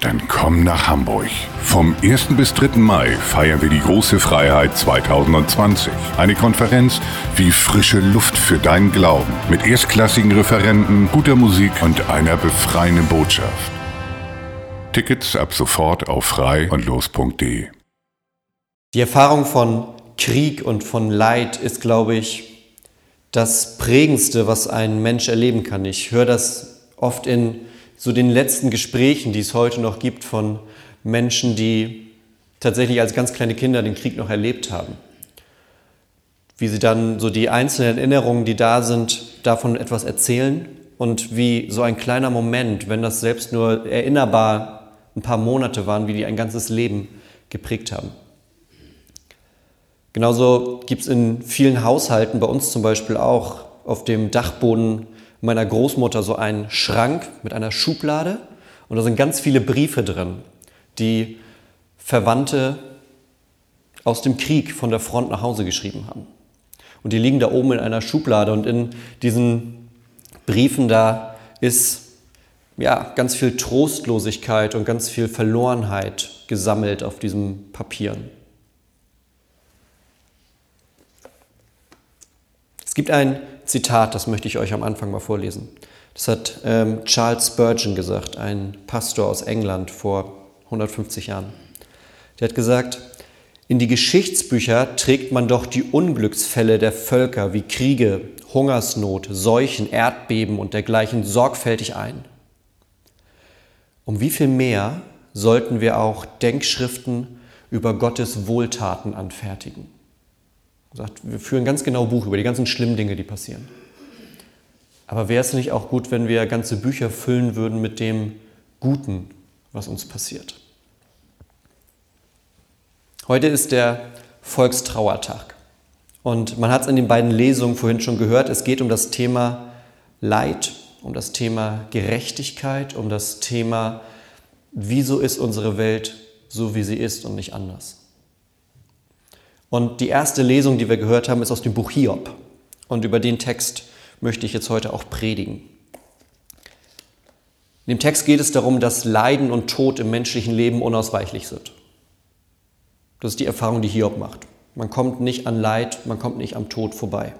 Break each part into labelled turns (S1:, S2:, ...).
S1: Dann komm nach Hamburg. Vom 1. bis 3. Mai feiern wir die große Freiheit 2020. Eine Konferenz wie frische Luft für deinen Glauben. Mit erstklassigen Referenten, guter Musik und einer befreienden Botschaft. Tickets ab sofort auf frei und los.de.
S2: Die Erfahrung von Krieg und von Leid ist, glaube ich, das Prägendste, was ein Mensch erleben kann. Ich höre das oft in so den letzten Gesprächen, die es heute noch gibt von Menschen, die tatsächlich als ganz kleine Kinder den Krieg noch erlebt haben. Wie sie dann so die einzelnen Erinnerungen, die da sind, davon etwas erzählen und wie so ein kleiner Moment, wenn das selbst nur erinnerbar ein paar Monate waren, wie die ein ganzes Leben geprägt haben. Genauso gibt es in vielen Haushalten, bei uns zum Beispiel auch, auf dem Dachboden meiner Großmutter so einen Schrank mit einer Schublade und da sind ganz viele Briefe drin, die Verwandte aus dem Krieg von der Front nach Hause geschrieben haben. Und die liegen da oben in einer Schublade und in diesen Briefen da ist ja ganz viel Trostlosigkeit und ganz viel Verlorenheit gesammelt auf diesem Papieren. Es gibt ein Zitat, das möchte ich euch am Anfang mal vorlesen. Das hat ähm, Charles Spurgeon gesagt, ein Pastor aus England vor 150 Jahren. Der hat gesagt, in die Geschichtsbücher trägt man doch die Unglücksfälle der Völker wie Kriege, Hungersnot, Seuchen, Erdbeben und dergleichen sorgfältig ein. Um wie viel mehr sollten wir auch Denkschriften über Gottes Wohltaten anfertigen? Sagt, wir führen ganz genau Buch über die ganzen schlimmen Dinge, die passieren. Aber wäre es nicht auch gut, wenn wir ganze Bücher füllen würden mit dem Guten, was uns passiert? Heute ist der Volkstrauertag. Und man hat es in den beiden Lesungen vorhin schon gehört, es geht um das Thema Leid, um das Thema Gerechtigkeit, um das Thema, wieso ist unsere Welt so, wie sie ist und nicht anders. Und die erste Lesung, die wir gehört haben, ist aus dem Buch Hiob. Und über den Text möchte ich jetzt heute auch predigen. In dem Text geht es darum, dass Leiden und Tod im menschlichen Leben unausweichlich sind. Das ist die Erfahrung, die Hiob macht. Man kommt nicht an Leid, man kommt nicht am Tod vorbei.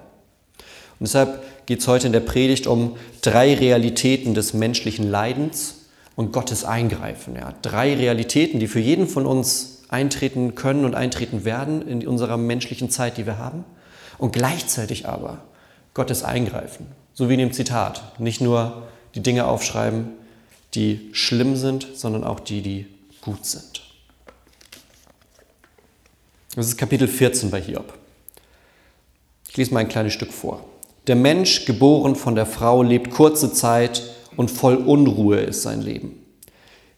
S2: Und deshalb geht es heute in der Predigt um drei Realitäten des menschlichen Leidens und Gottes Eingreifen. Ja, drei Realitäten, die für jeden von uns eintreten können und eintreten werden in unserer menschlichen Zeit, die wir haben. Und gleichzeitig aber Gottes Eingreifen, so wie in dem Zitat. Nicht nur die Dinge aufschreiben, die schlimm sind, sondern auch die, die gut sind. Das ist Kapitel 14 bei Hiob. Ich lese mal ein kleines Stück vor. Der Mensch, geboren von der Frau, lebt kurze Zeit und voll Unruhe ist sein Leben.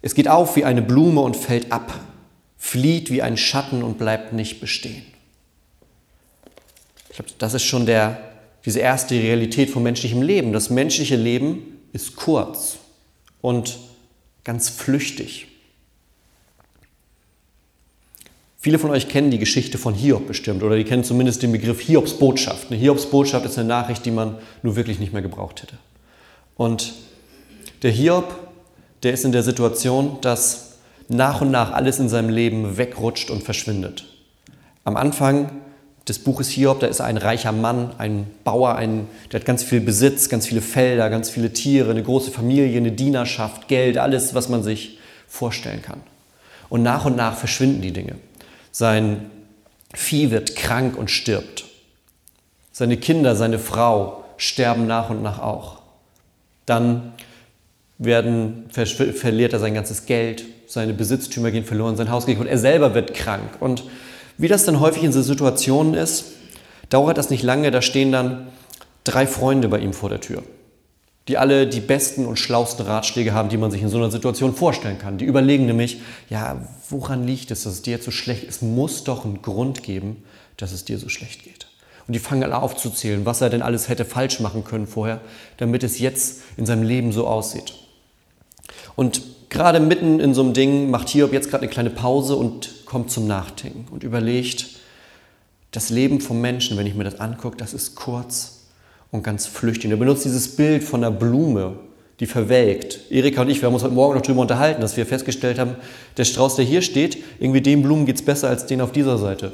S2: Es geht auf wie eine Blume und fällt ab flieht wie ein Schatten und bleibt nicht bestehen. Ich glaube, das ist schon der, diese erste Realität vom menschlichen Leben. Das menschliche Leben ist kurz und ganz flüchtig. Viele von euch kennen die Geschichte von Hiob bestimmt oder die kennen zumindest den Begriff Hiobs Botschaft. Eine Hiobs Botschaft ist eine Nachricht, die man nur wirklich nicht mehr gebraucht hätte. Und der Hiob, der ist in der Situation, dass nach und nach alles in seinem Leben wegrutscht und verschwindet. Am Anfang des Buches Hiob, da ist ein reicher Mann, ein Bauer, ein, der hat ganz viel Besitz, ganz viele Felder, ganz viele Tiere, eine große Familie, eine Dienerschaft, Geld, alles, was man sich vorstellen kann. Und nach und nach verschwinden die Dinge. Sein Vieh wird krank und stirbt. Seine Kinder, seine Frau sterben nach und nach auch. Dann werden, ver verliert er sein ganzes Geld, seine Besitztümer gehen verloren, sein Haus geht und er selber wird krank. Und wie das dann häufig in so Situationen ist, dauert das nicht lange, da stehen dann drei Freunde bei ihm vor der Tür, die alle die besten und schlausten Ratschläge haben, die man sich in so einer Situation vorstellen kann. Die überlegen nämlich, ja, woran liegt es, dass es dir jetzt so schlecht ist? Es muss doch einen Grund geben, dass es dir so schlecht geht. Und die fangen alle aufzuzählen, was er denn alles hätte falsch machen können vorher, damit es jetzt in seinem Leben so aussieht. Und gerade mitten in so einem Ding macht Hiob jetzt gerade eine kleine Pause und kommt zum Nachdenken und überlegt, das Leben vom Menschen, wenn ich mir das angucke, das ist kurz und ganz flüchtig. er benutzt dieses Bild von einer Blume, die verwelkt. Erika und ich, wir haben uns heute Morgen noch darüber unterhalten, dass wir festgestellt haben, der Strauß, der hier steht, irgendwie dem Blumen geht es besser als den auf dieser Seite.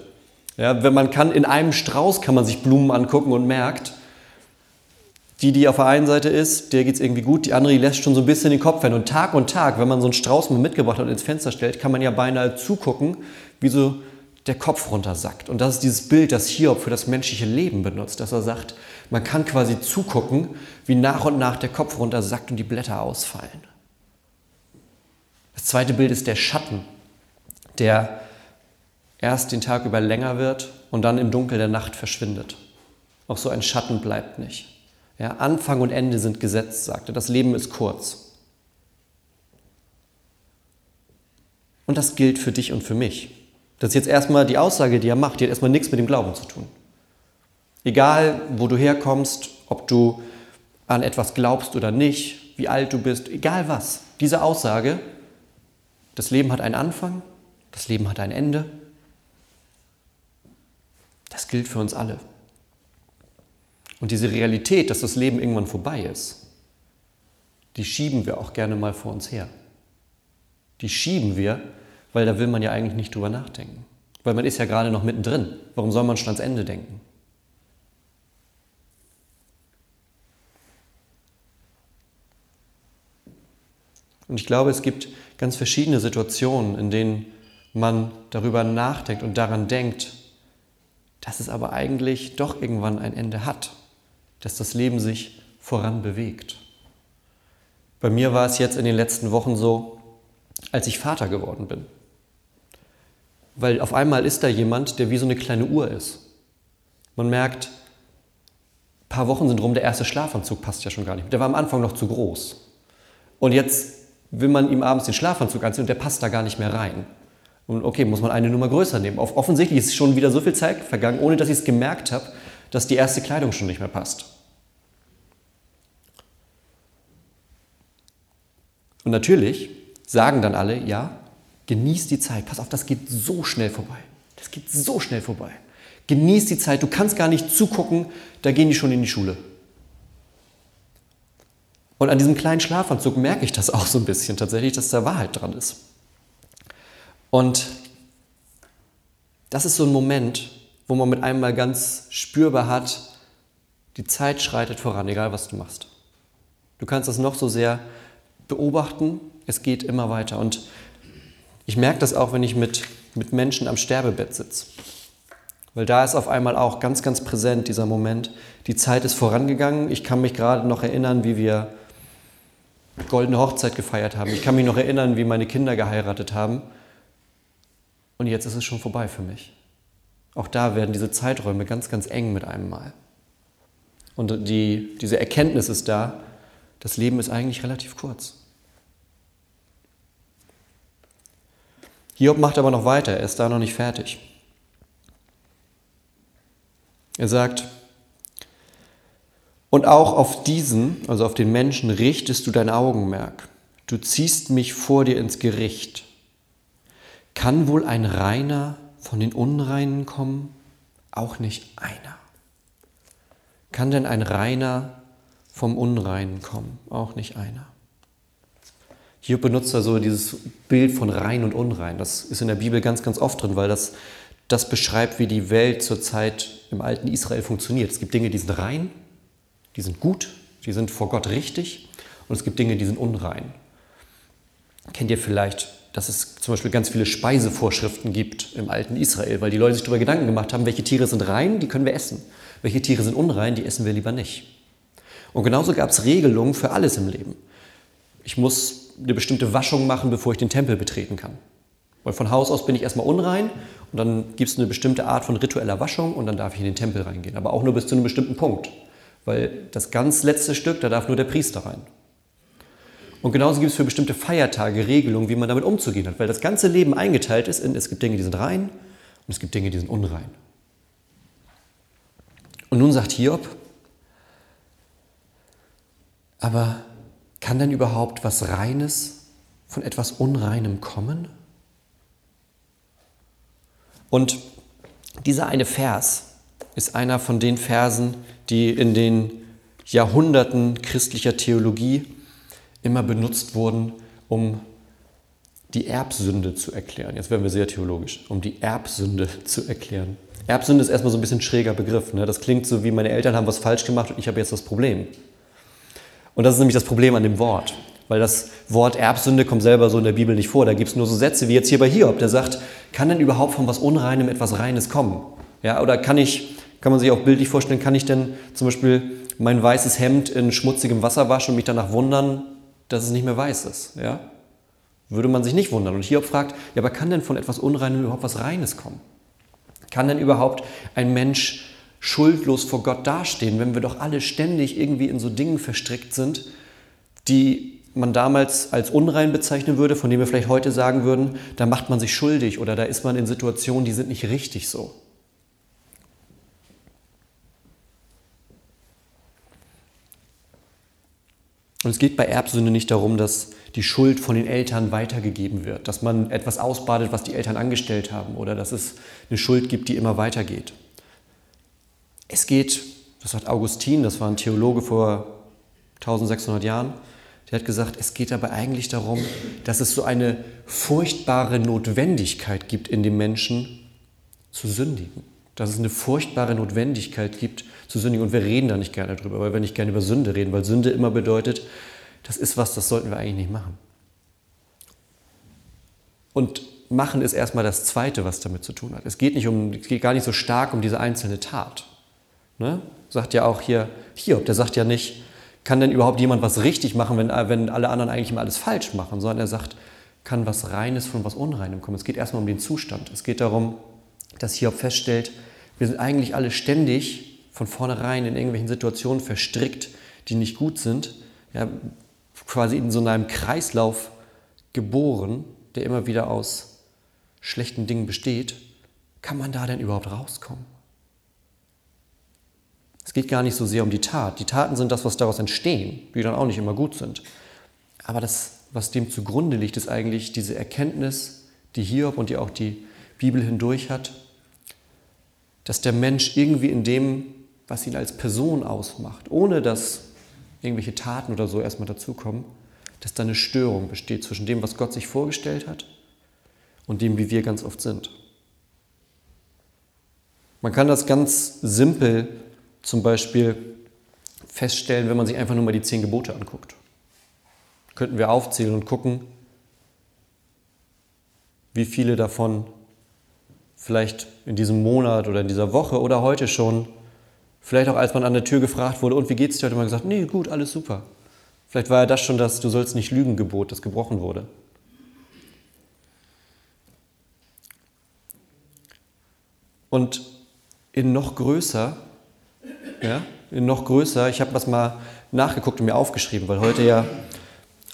S2: Ja, wenn man kann, in einem Strauß kann man sich Blumen angucken und merkt, die, die auf der einen Seite ist, der geht es irgendwie gut, die andere, die lässt schon so ein bisschen den Kopf hin. Und Tag und Tag, wenn man so einen Strauß mal mitgebracht hat und ins Fenster stellt, kann man ja beinahe zugucken, wie so der Kopf runtersackt. Und das ist dieses Bild, das Hiob für das menschliche Leben benutzt, dass er sagt, man kann quasi zugucken, wie nach und nach der Kopf runtersackt und die Blätter ausfallen. Das zweite Bild ist der Schatten, der erst den Tag über länger wird und dann im Dunkel der Nacht verschwindet. Auch so ein Schatten bleibt nicht. Ja, Anfang und Ende sind gesetzt, sagte. Das Leben ist kurz. Und das gilt für dich und für mich. Das ist jetzt erstmal die Aussage, die er macht, die hat erstmal nichts mit dem Glauben zu tun. Egal, wo du herkommst, ob du an etwas glaubst oder nicht, wie alt du bist, egal was. Diese Aussage, das Leben hat einen Anfang, das Leben hat ein Ende das gilt für uns alle. Und diese Realität, dass das Leben irgendwann vorbei ist, die schieben wir auch gerne mal vor uns her. Die schieben wir, weil da will man ja eigentlich nicht drüber nachdenken. Weil man ist ja gerade noch mittendrin. Warum soll man schon ans Ende denken? Und ich glaube, es gibt ganz verschiedene Situationen, in denen man darüber nachdenkt und daran denkt, dass es aber eigentlich doch irgendwann ein Ende hat, dass das Leben sich voran bewegt. Bei mir war es jetzt in den letzten Wochen so, als ich Vater geworden bin. Weil auf einmal ist da jemand, der wie so eine kleine Uhr ist. Man merkt, ein paar Wochen sind rum, der erste Schlafanzug passt ja schon gar nicht. Der war am Anfang noch zu groß. Und jetzt will man ihm abends den Schlafanzug anziehen und der passt da gar nicht mehr rein. Und okay, muss man eine Nummer größer nehmen. Offensichtlich ist schon wieder so viel Zeit vergangen, ohne dass ich es gemerkt habe, dass die erste Kleidung schon nicht mehr passt. Und natürlich sagen dann alle, ja, genieß die Zeit. Pass auf, das geht so schnell vorbei. Das geht so schnell vorbei. Genieß die Zeit. Du kannst gar nicht zugucken, da gehen die schon in die Schule. Und an diesem kleinen Schlafanzug merke ich das auch so ein bisschen tatsächlich, dass da Wahrheit dran ist. Und das ist so ein Moment, wo man mit einem mal ganz spürbar hat, die Zeit schreitet voran, egal was du machst. Du kannst das noch so sehr beobachten, es geht immer weiter. Und ich merke das auch, wenn ich mit, mit Menschen am Sterbebett sitze. Weil da ist auf einmal auch ganz, ganz präsent dieser Moment. Die Zeit ist vorangegangen. Ich kann mich gerade noch erinnern, wie wir goldene Hochzeit gefeiert haben. Ich kann mich noch erinnern, wie meine Kinder geheiratet haben. Und jetzt ist es schon vorbei für mich. Auch da werden diese Zeiträume ganz, ganz eng mit einem Mal. Und die, diese Erkenntnis ist da, das Leben ist eigentlich relativ kurz. Hiob macht aber noch weiter, er ist da noch nicht fertig. Er sagt, und auch auf diesen, also auf den Menschen, richtest du dein Augenmerk. Du ziehst mich vor dir ins Gericht. Kann wohl ein Reiner von den Unreinen kommen? Auch nicht einer. Kann denn ein Reiner vom Unreinen kommen? Auch nicht einer. Hier benutzt er so dieses Bild von rein und unrein. Das ist in der Bibel ganz, ganz oft drin, weil das, das beschreibt, wie die Welt zurzeit im alten Israel funktioniert. Es gibt Dinge, die sind rein, die sind gut, die sind vor Gott richtig und es gibt Dinge, die sind unrein. Kennt ihr vielleicht dass es zum Beispiel ganz viele Speisevorschriften gibt im alten Israel, weil die Leute sich darüber Gedanken gemacht haben, welche Tiere sind rein, die können wir essen. Welche Tiere sind unrein, die essen wir lieber nicht. Und genauso gab es Regelungen für alles im Leben. Ich muss eine bestimmte Waschung machen, bevor ich den Tempel betreten kann. Weil von Haus aus bin ich erstmal unrein und dann gibt es eine bestimmte Art von ritueller Waschung und dann darf ich in den Tempel reingehen. Aber auch nur bis zu einem bestimmten Punkt. Weil das ganz letzte Stück, da darf nur der Priester rein. Und genauso gibt es für bestimmte Feiertage Regelungen, wie man damit umzugehen hat. Weil das ganze Leben eingeteilt ist in, es gibt Dinge, die sind rein und es gibt Dinge, die sind unrein. Und nun sagt Hiob, aber kann denn überhaupt was Reines von etwas Unreinem kommen? Und dieser eine Vers ist einer von den Versen, die in den Jahrhunderten christlicher Theologie immer benutzt wurden, um die Erbsünde zu erklären. Jetzt werden wir sehr theologisch, um die Erbsünde zu erklären. Erbsünde ist erstmal so ein bisschen schräger Begriff. Ne? Das klingt so wie meine Eltern haben was falsch gemacht und ich habe jetzt das Problem. Und das ist nämlich das Problem an dem Wort. Weil das Wort Erbsünde kommt selber so in der Bibel nicht vor. Da gibt es nur so Sätze wie jetzt hier bei Hiob, der sagt, kann denn überhaupt von was Unreinem etwas Reines kommen? Ja, oder kann ich, kann man sich auch bildlich vorstellen, kann ich denn zum Beispiel mein weißes Hemd in schmutzigem Wasser waschen und mich danach wundern, dass es nicht mehr weiß ist? Ja? Würde man sich nicht wundern. Und Hiob fragt, ja, aber kann denn von etwas Unreinem überhaupt was Reines kommen? Kann denn überhaupt ein Mensch schuldlos vor Gott dastehen, wenn wir doch alle ständig irgendwie in so Dingen verstrickt sind, die man damals als unrein bezeichnen würde, von denen wir vielleicht heute sagen würden, da macht man sich schuldig oder da ist man in Situationen, die sind nicht richtig so. Und es geht bei Erbsünde nicht darum, dass die Schuld von den Eltern weitergegeben wird, dass man etwas ausbadet, was die Eltern angestellt haben oder dass es eine Schuld gibt, die immer weitergeht. Es geht, das sagt Augustin, das war ein Theologe vor 1600 Jahren, der hat gesagt, es geht dabei eigentlich darum, dass es so eine furchtbare Notwendigkeit gibt in dem Menschen zu sündigen. Dass es eine furchtbare Notwendigkeit gibt zu sündigen. Und wir reden da nicht gerne drüber, weil wir nicht gerne über Sünde reden, weil Sünde immer bedeutet, das ist was, das sollten wir eigentlich nicht machen. Und machen ist erstmal das Zweite, was damit zu tun hat. Es geht, nicht um, es geht gar nicht so stark um diese einzelne Tat. Ne? Sagt ja auch hier Hiob, der sagt ja nicht, kann denn überhaupt jemand was richtig machen, wenn, wenn alle anderen eigentlich immer alles falsch machen, sondern er sagt, kann was Reines von was Unreinem kommen. Es geht erstmal um den Zustand. Es geht darum, dass Hiob feststellt, wir sind eigentlich alle ständig von vornherein in irgendwelchen Situationen verstrickt, die nicht gut sind, ja, quasi in so einem Kreislauf geboren, der immer wieder aus schlechten Dingen besteht. Kann man da denn überhaupt rauskommen? Es geht gar nicht so sehr um die Tat. Die Taten sind das, was daraus entstehen, die dann auch nicht immer gut sind. Aber das, was dem zugrunde liegt, ist eigentlich diese Erkenntnis, die Hiob und die auch die Bibel hindurch hat, dass der Mensch irgendwie in dem, was ihn als Person ausmacht, ohne dass irgendwelche Taten oder so erstmal dazukommen, dass da eine Störung besteht zwischen dem, was Gott sich vorgestellt hat und dem, wie wir ganz oft sind. Man kann das ganz simpel zum Beispiel feststellen, wenn man sich einfach nur mal die zehn Gebote anguckt. Könnten wir aufzählen und gucken, wie viele davon vielleicht in diesem Monat oder in dieser Woche oder heute schon, vielleicht auch als man an der Tür gefragt wurde, und wie geht's dir, hat man gesagt, nee, gut, alles super. Vielleicht war ja das schon das Du sollst nicht lügen Gebot, das gebrochen wurde. Und in noch größer ja, noch größer. Ich habe das mal nachgeguckt und mir aufgeschrieben, weil heute ja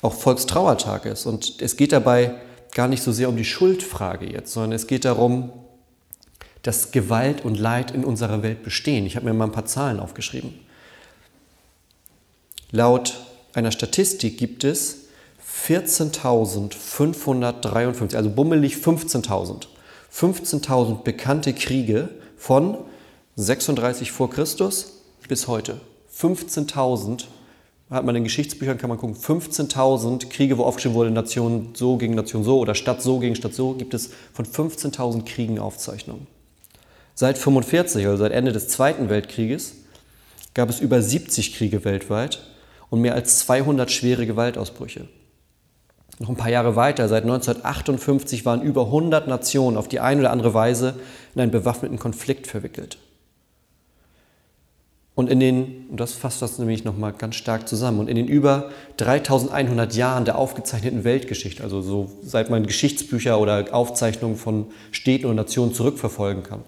S2: auch Volkstrauertag ist. Und es geht dabei gar nicht so sehr um die Schuldfrage jetzt, sondern es geht darum, dass Gewalt und Leid in unserer Welt bestehen. Ich habe mir mal ein paar Zahlen aufgeschrieben. Laut einer Statistik gibt es 14.553, also bummelig 15.000. 15.000 bekannte Kriege von 36 vor Christus bis heute. 15.000, hat man in Geschichtsbüchern, kann man gucken, 15.000 Kriege, wo aufgeschrieben wurde, Nation so gegen Nation so oder Stadt so gegen Stadt so, gibt es von 15.000 Kriegen Aufzeichnungen. Seit 45, also seit Ende des Zweiten Weltkrieges, gab es über 70 Kriege weltweit und mehr als 200 schwere Gewaltausbrüche. Noch ein paar Jahre weiter, seit 1958 waren über 100 Nationen auf die eine oder andere Weise in einen bewaffneten Konflikt verwickelt. Und in den, und das fasst das nämlich nochmal ganz stark zusammen, und in den über 3100 Jahren der aufgezeichneten Weltgeschichte, also so seit man Geschichtsbücher oder Aufzeichnungen von Städten und Nationen zurückverfolgen kann,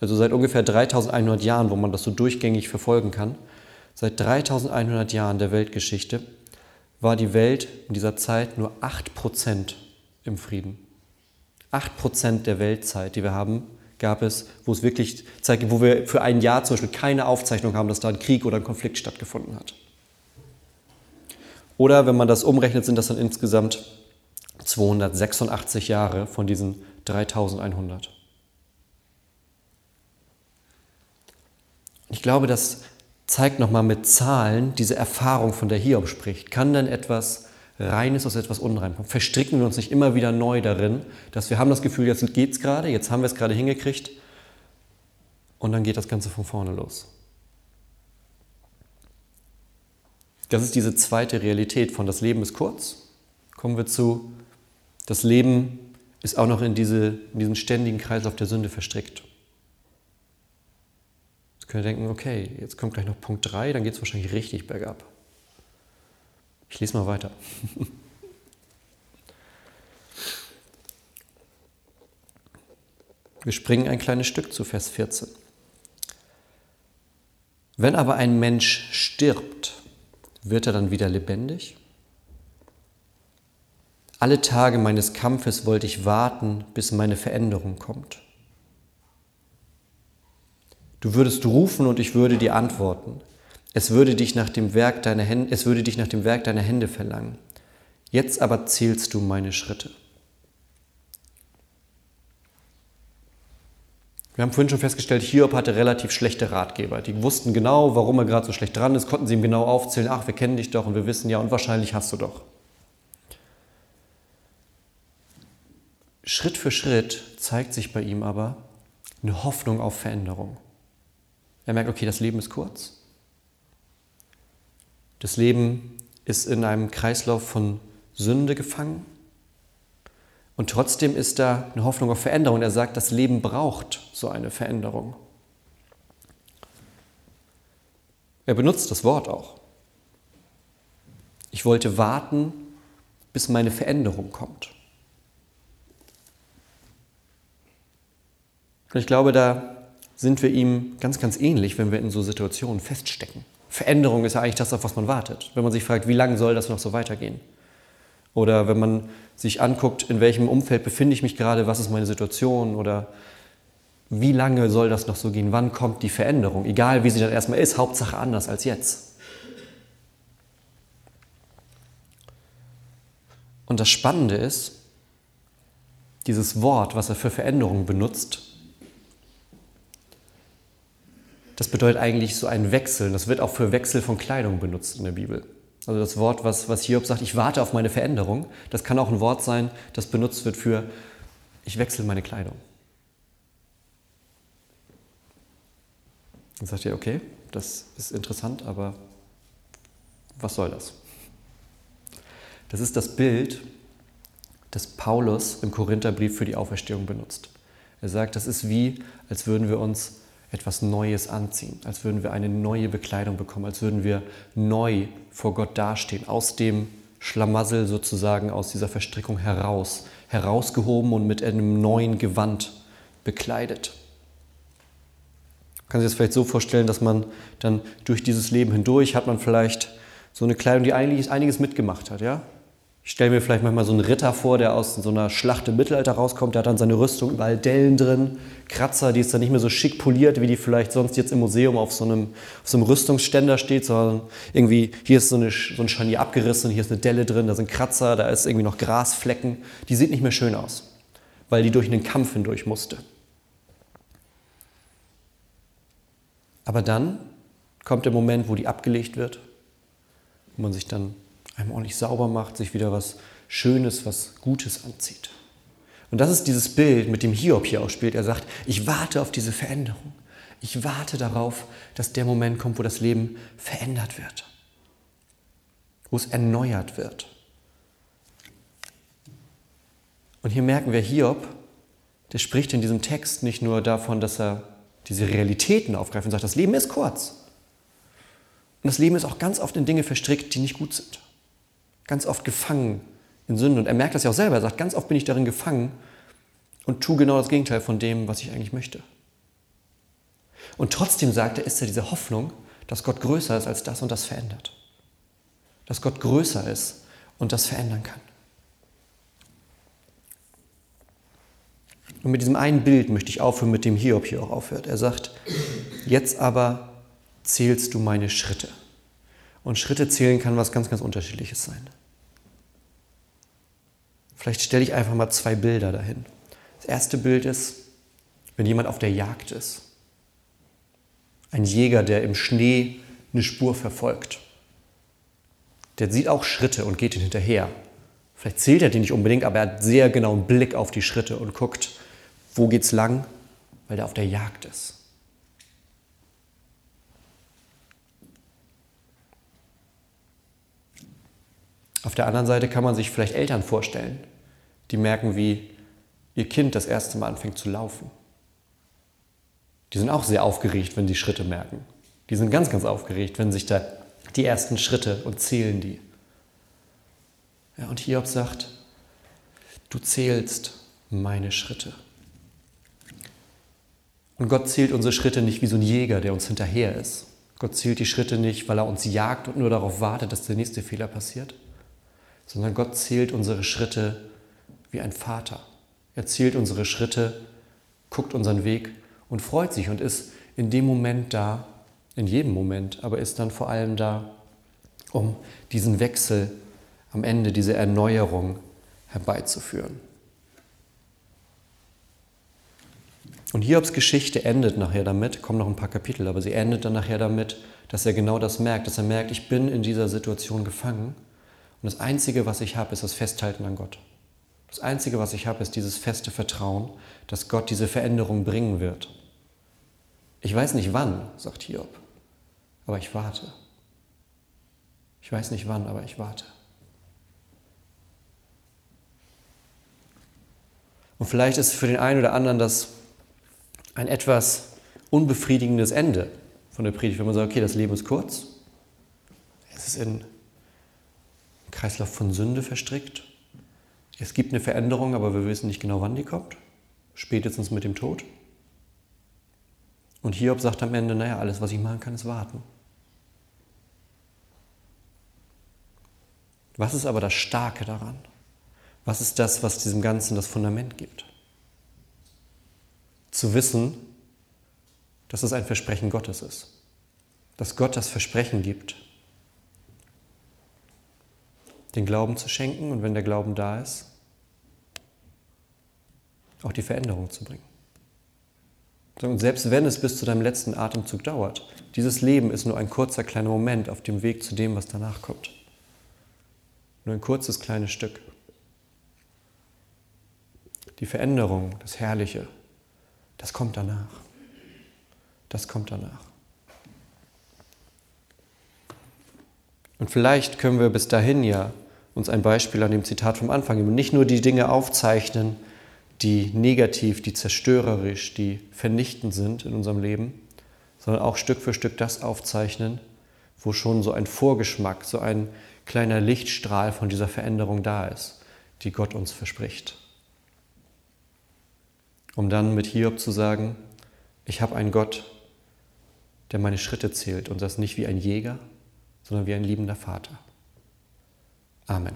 S2: also seit ungefähr 3100 Jahren, wo man das so durchgängig verfolgen kann, seit 3100 Jahren der Weltgeschichte war die Welt in dieser Zeit nur 8% im Frieden. 8% der Weltzeit, die wir haben, gab es, wo es wirklich zeigt, wo wir für ein Jahr zum Beispiel keine Aufzeichnung haben, dass da ein Krieg oder ein Konflikt stattgefunden hat. Oder wenn man das umrechnet, sind das dann insgesamt 286 Jahre von diesen 3100. Ich glaube, das zeigt nochmal mit Zahlen diese Erfahrung, von der Hiob spricht. Kann denn etwas Reines aus etwas Unreinem kommen? Verstricken wir uns nicht immer wieder neu darin, dass wir haben das Gefühl, jetzt geht es gerade, jetzt haben wir es gerade hingekriegt und dann geht das Ganze von vorne los. Das ist diese zweite Realität von das Leben ist kurz. Kommen wir zu, das Leben ist auch noch in, diese, in diesen ständigen Kreislauf der Sünde verstrickt. Jetzt können wir denken, okay, jetzt kommt gleich noch Punkt 3, dann geht es wahrscheinlich richtig bergab. Ich lese mal weiter. Wir springen ein kleines Stück zu Vers 14. Wenn aber ein Mensch stirbt, wird er dann wieder lebendig? Alle Tage meines Kampfes wollte ich warten, bis meine Veränderung kommt. Du würdest rufen und ich würde dir antworten. Es würde dich nach dem Werk deiner Hände, es würde dich nach dem Werk deiner Hände verlangen. Jetzt aber zählst du meine Schritte. Wir haben vorhin schon festgestellt, Hiob hatte relativ schlechte Ratgeber. Die wussten genau, warum er gerade so schlecht dran ist, konnten sie ihm genau aufzählen, ach, wir kennen dich doch und wir wissen ja und wahrscheinlich hast du doch. Schritt für Schritt zeigt sich bei ihm aber eine Hoffnung auf Veränderung. Er merkt, okay, das Leben ist kurz. Das Leben ist in einem Kreislauf von Sünde gefangen. Und trotzdem ist da eine Hoffnung auf Veränderung. Er sagt, das Leben braucht so eine Veränderung. Er benutzt das Wort auch. Ich wollte warten, bis meine Veränderung kommt. Und ich glaube, da sind wir ihm ganz, ganz ähnlich, wenn wir in so Situationen feststecken. Veränderung ist ja eigentlich das, auf was man wartet. Wenn man sich fragt, wie lange soll das noch so weitergehen? Oder wenn man sich anguckt, in welchem Umfeld befinde ich mich gerade, was ist meine Situation oder wie lange soll das noch so gehen? Wann kommt die Veränderung? Egal wie sie dann erstmal ist, Hauptsache anders als jetzt. Und das Spannende ist, dieses Wort, was er für Veränderung benutzt, das bedeutet eigentlich so ein Wechsel. Das wird auch für Wechsel von Kleidung benutzt in der Bibel. Also das Wort, was, was Hiob sagt, ich warte auf meine Veränderung, das kann auch ein Wort sein, das benutzt wird für, ich wechsle meine Kleidung. Dann sagt ihr, okay, das ist interessant, aber was soll das? Das ist das Bild, das Paulus im Korintherbrief für die Auferstehung benutzt. Er sagt, das ist wie, als würden wir uns etwas Neues anziehen, als würden wir eine neue Bekleidung bekommen, als würden wir neu vor Gott dastehen, aus dem Schlamassel sozusagen, aus dieser Verstrickung heraus, herausgehoben und mit einem neuen Gewand bekleidet. Man kann sich das vielleicht so vorstellen, dass man dann durch dieses Leben hindurch hat man vielleicht so eine Kleidung, die einiges mitgemacht hat, ja? Ich stelle mir vielleicht manchmal so einen Ritter vor, der aus so einer Schlacht im Mittelalter rauskommt, der hat dann seine Rüstung überall Dellen drin, Kratzer, die ist dann nicht mehr so schick poliert, wie die vielleicht sonst jetzt im Museum auf so einem, auf so einem Rüstungsständer steht, sondern irgendwie, hier ist so, eine, so ein Scharnier abgerissen, hier ist eine Delle drin, da sind Kratzer, da ist irgendwie noch Grasflecken. Die sieht nicht mehr schön aus, weil die durch einen Kampf hindurch musste. Aber dann kommt der Moment, wo die abgelegt wird, wo man sich dann einmal ordentlich sauber macht, sich wieder was Schönes, was Gutes anzieht. Und das ist dieses Bild, mit dem Hiob hier auch spielt. Er sagt, ich warte auf diese Veränderung. Ich warte darauf, dass der Moment kommt, wo das Leben verändert wird, wo es erneuert wird. Und hier merken wir Hiob, der spricht in diesem Text nicht nur davon, dass er diese Realitäten aufgreift und sagt, das Leben ist kurz. Und das Leben ist auch ganz oft in Dinge verstrickt, die nicht gut sind. Ganz oft gefangen in Sünde. Und er merkt das ja auch selber. Er sagt, ganz oft bin ich darin gefangen und tue genau das Gegenteil von dem, was ich eigentlich möchte. Und trotzdem sagt er, ist da diese Hoffnung, dass Gott größer ist als das und das verändert. Dass Gott größer ist und das verändern kann. Und mit diesem einen Bild möchte ich aufhören, mit dem Hiob hier auch aufhört. Er sagt, jetzt aber zählst du meine Schritte. Und Schritte zählen kann was ganz, ganz unterschiedliches sein. Vielleicht stelle ich einfach mal zwei Bilder dahin. Das erste Bild ist, wenn jemand auf der Jagd ist. Ein Jäger, der im Schnee eine Spur verfolgt. Der sieht auch Schritte und geht ihn hinterher. Vielleicht zählt er die nicht unbedingt, aber er hat sehr genau einen Blick auf die Schritte und guckt, wo geht's lang, weil er auf der Jagd ist. Auf der anderen Seite kann man sich vielleicht Eltern vorstellen, die merken, wie ihr Kind das erste Mal anfängt zu laufen. Die sind auch sehr aufgeregt, wenn die Schritte merken. Die sind ganz, ganz aufgeregt, wenn sich da die ersten Schritte und zählen die. Ja, und Hiob sagt, du zählst meine Schritte. Und Gott zählt unsere Schritte nicht wie so ein Jäger, der uns hinterher ist. Gott zählt die Schritte nicht, weil er uns jagt und nur darauf wartet, dass der nächste Fehler passiert, sondern Gott zählt unsere Schritte wie ein Vater. Er zählt unsere Schritte, guckt unseren Weg und freut sich und ist in dem Moment da, in jedem Moment, aber ist dann vor allem da, um diesen Wechsel am Ende, diese Erneuerung herbeizuführen. Und Hiobs Geschichte endet nachher damit, kommen noch ein paar Kapitel, aber sie endet dann nachher damit, dass er genau das merkt, dass er merkt, ich bin in dieser Situation gefangen und das Einzige, was ich habe, ist das Festhalten an Gott. Das Einzige, was ich habe, ist dieses feste Vertrauen, dass Gott diese Veränderung bringen wird. Ich weiß nicht wann, sagt Hiob, aber ich warte. Ich weiß nicht wann, aber ich warte. Und vielleicht ist für den einen oder anderen das ein etwas unbefriedigendes Ende von der Predigt, wenn man sagt, okay, das Leben ist kurz, es ist in Kreislauf von Sünde verstrickt, es gibt eine Veränderung, aber wir wissen nicht genau, wann die kommt, spätestens mit dem Tod. Und Hiob sagt am Ende, naja, alles, was ich machen kann, ist warten. Was ist aber das Starke daran? Was ist das, was diesem Ganzen das Fundament gibt? zu wissen, dass es ein Versprechen Gottes ist. Dass Gott das Versprechen gibt, den Glauben zu schenken und wenn der Glauben da ist, auch die Veränderung zu bringen. Und selbst wenn es bis zu deinem letzten Atemzug dauert, dieses Leben ist nur ein kurzer kleiner Moment auf dem Weg zu dem, was danach kommt. Nur ein kurzes kleines Stück. Die Veränderung, das Herrliche, das kommt danach. Das kommt danach. Und vielleicht können wir bis dahin ja uns ein Beispiel an dem Zitat vom Anfang geben. Nicht nur die Dinge aufzeichnen, die negativ, die zerstörerisch, die vernichtend sind in unserem Leben, sondern auch Stück für Stück das aufzeichnen, wo schon so ein Vorgeschmack, so ein kleiner Lichtstrahl von dieser Veränderung da ist, die Gott uns verspricht um dann mit Hiob zu sagen, ich habe einen Gott, der meine Schritte zählt und das nicht wie ein Jäger, sondern wie ein liebender Vater. Amen.